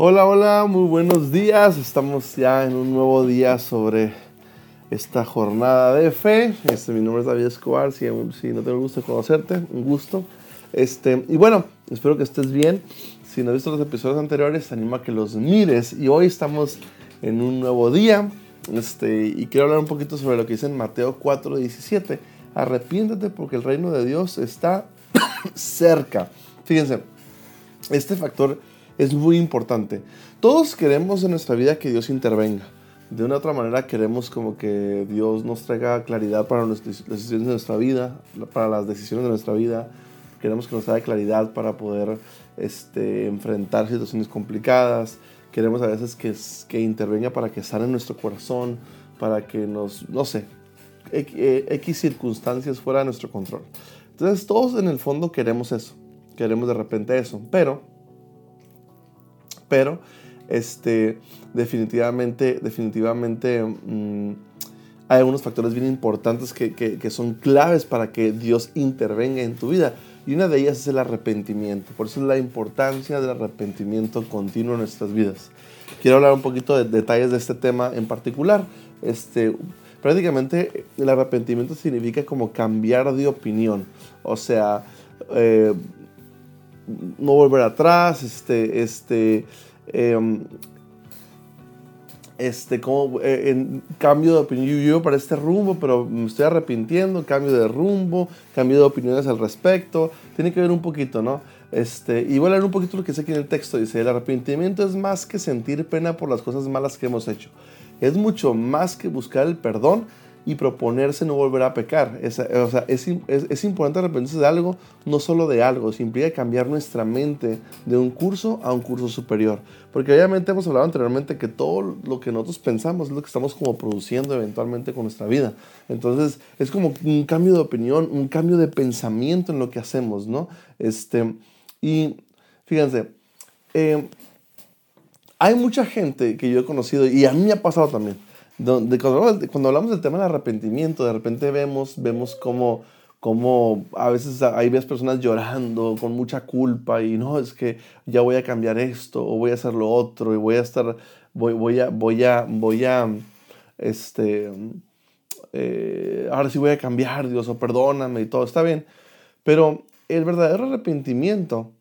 Hola, hola, muy buenos días. Estamos ya en un nuevo día sobre esta jornada de fe. Este, mi nombre es David Escobar. Si, si no tengo el gusto de conocerte, un gusto. Este, y bueno, espero que estés bien. Si no has visto los episodios anteriores, te animo a que los mires. Y hoy estamos en un nuevo día. Este, y quiero hablar un poquito sobre lo que dice en Mateo 4, 17. Arrepiéntate porque el reino de Dios está cerca. Fíjense, este factor es muy importante. Todos queremos en nuestra vida que Dios intervenga. De una otra manera queremos como que Dios nos traiga claridad para las decisiones de nuestra vida, para las decisiones de nuestra vida. Queremos que nos traiga claridad para poder este, enfrentar situaciones complicadas. Queremos a veces que, que intervenga para que sane nuestro corazón, para que nos, no sé, X eh, circunstancias fuera de nuestro control. Entonces todos en el fondo queremos eso, queremos de repente eso, pero pero este, definitivamente, definitivamente mm, hay algunos factores bien importantes que, que, son claves para que Dios intervenga en tu vida. Y una de ellas es el arrepentimiento. Por eso es la importancia del arrepentimiento continuo en nuestras vidas. Quiero hablar un poquito de detalles de este tema en particular. Este, prácticamente el arrepentimiento significa como cambiar de opinión. O sea, eh, no volver atrás, este, este, em, este, como eh, en cambio de opinión, yo, para este rumbo, pero me estoy arrepintiendo, cambio de rumbo, cambio de opiniones al respecto, tiene que ver un poquito, ¿no? Este, y voy a leer un poquito lo que dice aquí en el texto, dice, el arrepentimiento es más que sentir pena por las cosas malas que hemos hecho, es mucho más que buscar el perdón y proponerse no volver a pecar. Es, o sea, es, es, es, importante arrepentirse de algo, no solo de algo, se implica cambiar nuestra mente de un curso a un curso superior. Porque obviamente hemos hablado anteriormente que todo lo que nosotros pensamos es lo que estamos como produciendo eventualmente con nuestra vida. Entonces es como un cambio de opinión, un cambio de pensamiento en lo que hacemos, ¿no? Este, y fíjense, eh, hay mucha gente que yo he conocido y a mí me ha pasado también cuando, hablamos del tema del arrepentimiento, de repente vemos, vemos cómo, cómo a veces hay ves personas llorando con mucha culpa y no, es que ya voy a cambiar esto o voy a hacer lo otro y voy a estar, voy, voy a, voy a, voy a, este, eh, ahora sí voy a cambiar, Dios, o perdóname y todo, está bien. Pero el verdadero arrepentimiento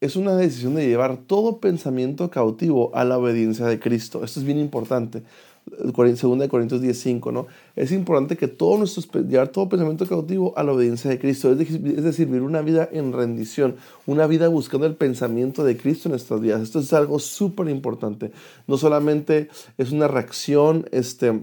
es una decisión de llevar todo pensamiento cautivo a la obediencia de Cristo. Esto es bien importante. 2 Corintios 10:5, ¿no? Es importante que todo nuestro, llevar todo pensamiento cautivo a la obediencia de Cristo, es decir, vivir una vida en rendición, una vida buscando el pensamiento de Cristo en nuestras vidas. Esto es algo súper importante. No solamente es una reacción, este,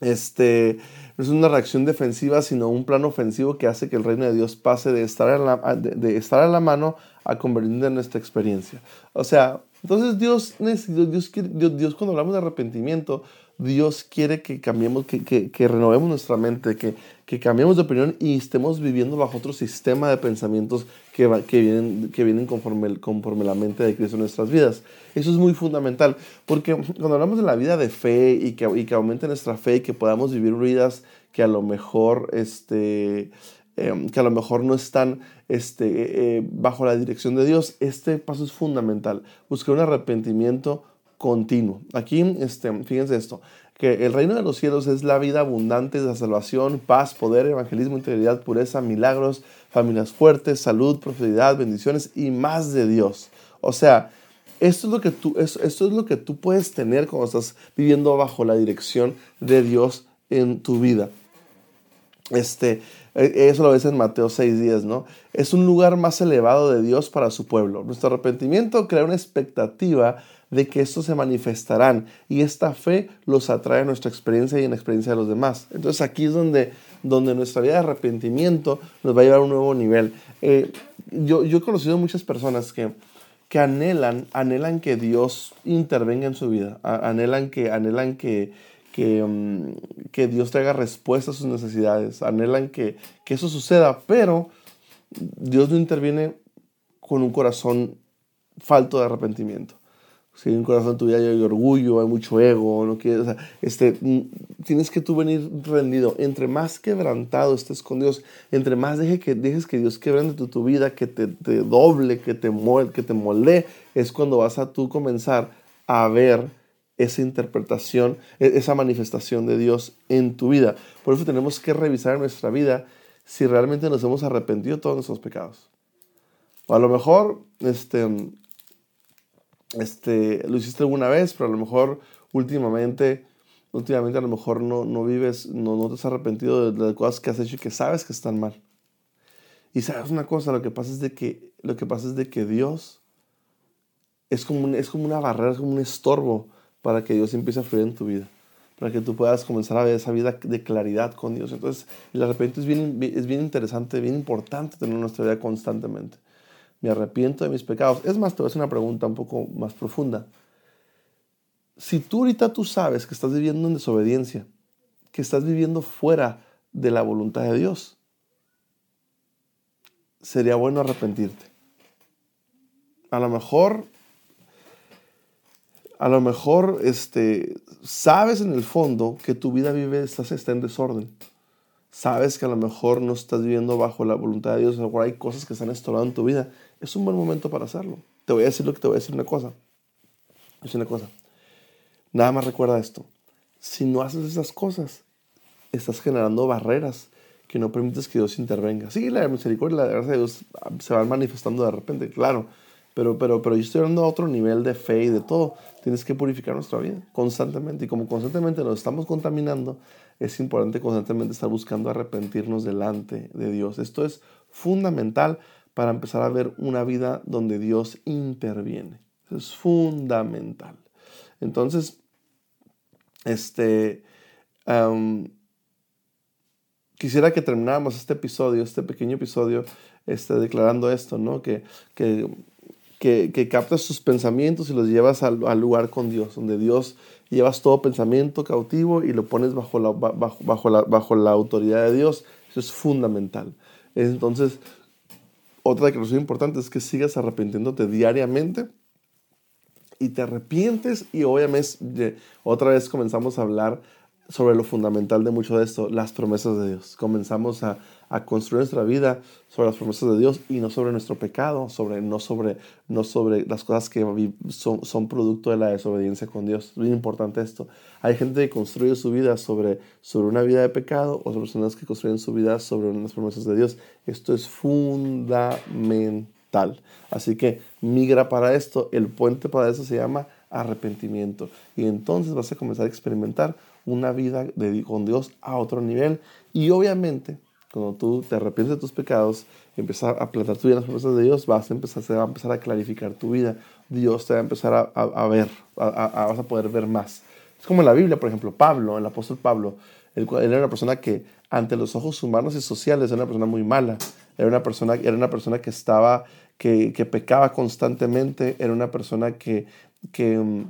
este, es una reacción defensiva, sino un plan ofensivo que hace que el reino de Dios pase de estar de, estar a la mano a convertirse en nuestra experiencia. O sea, entonces Dios, Dios, Dios, Dios, cuando hablamos de arrepentimiento, Dios quiere que cambiemos, que, que, que renovemos nuestra mente, que, que, cambiemos de opinión y estemos viviendo bajo otro sistema de pensamientos que, que vienen, que vienen conforme, conforme la mente de Cristo en nuestras vidas. Eso es muy fundamental, porque cuando hablamos de la vida de fe y que, y que aumente nuestra fe y que podamos vivir vidas que a lo mejor este, Em, que a lo mejor no están este, eh, bajo la dirección de Dios, este paso es fundamental. Buscar un arrepentimiento continuo. Aquí, este, fíjense esto, que el reino de los cielos es la vida abundante la salvación, paz, poder, evangelismo, integridad, pureza, milagros, familias fuertes, salud, prosperidad, bendiciones y más de Dios. O sea, esto es lo que tú, esto es lo que tú puedes tener cuando estás viviendo bajo la dirección de Dios en tu vida. Este, eso lo ves en Mateo 6 días, ¿no? Es un lugar más elevado de Dios para su pueblo. Nuestro arrepentimiento crea una expectativa de que estos se manifestarán y esta fe los atrae a nuestra experiencia y en la experiencia de los demás. Entonces aquí es donde, donde nuestra vida de arrepentimiento nos va a llevar a un nuevo nivel. Eh, yo, yo he conocido muchas personas que, que anhelan, anhelan que Dios intervenga en su vida, anhelan que, anhelan que, que, mm, que Dios te haga respuesta a sus necesidades, anhelan que, que eso suceda, pero Dios no interviene con un corazón falto de arrepentimiento. Si hay un corazón en tu vida hay orgullo, hay mucho ego, no quieres, este, mm, tienes que tú venir rendido. Entre más quebrantado estés con Dios, entre más deje que, dejes que Dios quebrante tu, tu vida, que te, doble, que te, molde, que te molde, es cuando vas a tú comenzar a ver esa interpretación, e-, esa manifestación de Dios en tu vida. Por eso tenemos que revisar nuestra vida si realmente nos hemos arrepentido de todos nuestros pecados. O a lo mejor este, este, lo hiciste alguna vez, pero a lo mejor últimamente, últimamente a lo mejor no, no vives, no, no te has arrepentido de las cosas que has hecho y que sabes que están mal. Y sabes una cosa, lo que pasa es de que, lo que, pasa es de que Dios es como, es como una barrera, es como un estorbo para que Dios empiece a fluir en tu vida, para que tú puedas comenzar a ver esa vida de claridad con Dios. Entonces, el arrepentimiento es bien, es bien interesante, bien importante tener nuestra vida constantemente. Me arrepiento de mis pecados. Es más, te voy a hacer una pregunta un poco más profunda. Si tú ahorita tú sabes que estás viviendo en desobediencia, que estás viviendo fuera de la voluntad de Dios, sería bueno arrepentirte. A lo mejor a lo mejor este, sabes en el fondo que tu vida vive, estás, está en desorden. Sabes que a lo mejor no estás viviendo bajo la voluntad de Dios, a lo mejor hay cosas que están estorbando en tu vida. Es un buen momento para hacerlo. Te voy a decir lo que te voy a decir una cosa. Es una cosa. Nada más recuerda esto. Si no haces esas cosas, estás generando barreras que no permites que Dios intervenga. Sí, la misericordia y la gracia de Dios se van manifestando de repente, claro pero, pero, pero yo estoy hablando a otro nivel de fe y de todo. Tienes que purificar nuestra vida constantemente. Y como constantemente nos estamos contaminando, es importante constantemente estar buscando arrepentirnos delante de Dios. Esto es fundamental para empezar a ver una vida donde Dios interviene. es fundamental. Entonces, este, quisiera que termináramos este episodio, este pequeño episodio, este, declarando esto, ¿no? Que, que que, captas tus pensamientos y los llevas al, lugar con Dios, donde Dios llevas todo pensamiento cautivo y lo pones bajo la, bajo, bajo, la, bajo la autoridad de Dios. Eso es fundamental. Entonces, otra declaración importante es que sigas arrepintiéndote diariamente y te arrepientes y obviamente otra vez comenzamos a hablar sobre lo fundamental de mucho de esto, las promesas de Dios. Comenzamos a, a, construir nuestra vida sobre las promesas de Dios y no sobre nuestro pecado, sobre, no, sobre, no sobre las cosas que son, producto de la desobediencia con Dios. Es bien importante esto. Hay gente que construye su vida sobre, sobre una vida de pecado, otras personas que construyen su vida sobre las promesas de Dios. Esto es fundamental. Así que migra para esto. El puente para eso se llama arrepentimiento. Y entonces vas a comenzar a experimentar una vida de, con Dios a otro nivel. Y obviamente, cuando tú te arrepientes de tus pecados, empiezas a plantar tu vida en las promesas de Dios, vas a empezar, se va a empezar a clarificar tu vida. Dios te va a empezar a, a, ver, a, vas a poder ver más. Es como en la Biblia, por ejemplo, Pablo, el apóstol Pablo, él, era una persona que ante los ojos humanos y sociales era una persona muy mala. Era una persona, era una persona que estaba, que, que pecaba constantemente, era una persona que, que mm,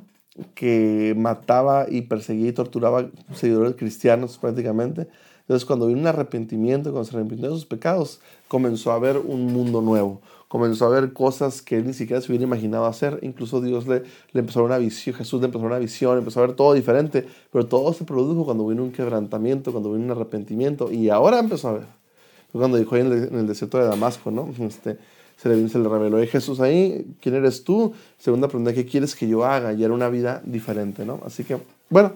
que mataba y perseguía y torturaba seguidores cristianos prácticamente. Entonces cuando vino un arrepentimiento, cuando se arrepintió de sus pecados, comenzó a ver un mundo nuevo, comenzó a ver cosas que él ni siquiera se hubiera imaginado hacer. Incluso Dios le, empezó a dar una visión, Jesús le empezó a dar una visión, empezó a ver todo diferente, pero todo se produjo cuando vino un quebrantamiento, cuando vino un arrepentimiento y ahora empezó a ver. Cuando dijo ahí en el, desierto de Damasco, ¿no? Este, se le, se le reveló a Jesús ahí, ¿quién eres tú? Segunda pregunta, ¿qué quieres que yo haga? Y era una vida diferente, ¿no? Así que, bueno,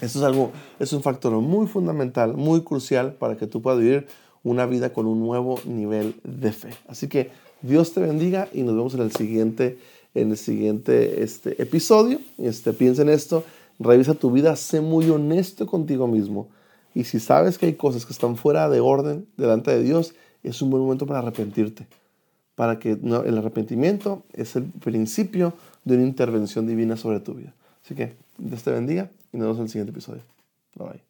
esto es algo, es un factor muy fundamental, muy crucial para que tú puedas vivir una vida con un nuevo nivel de fe. Así que Dios te bendiga y nos vemos en el siguiente, en el siguiente este, episodio. Este, piensa en esto, revisa tu vida, sé muy honesto contigo mismo. Y si sabes que hay cosas que están fuera de orden delante de Dios, es un buen momento para arrepentirte para que el arrepentimiento es el principio de una intervención divina sobre tu vida. Así que Dios te bendiga y nos vemos en el siguiente episodio. Bye bye.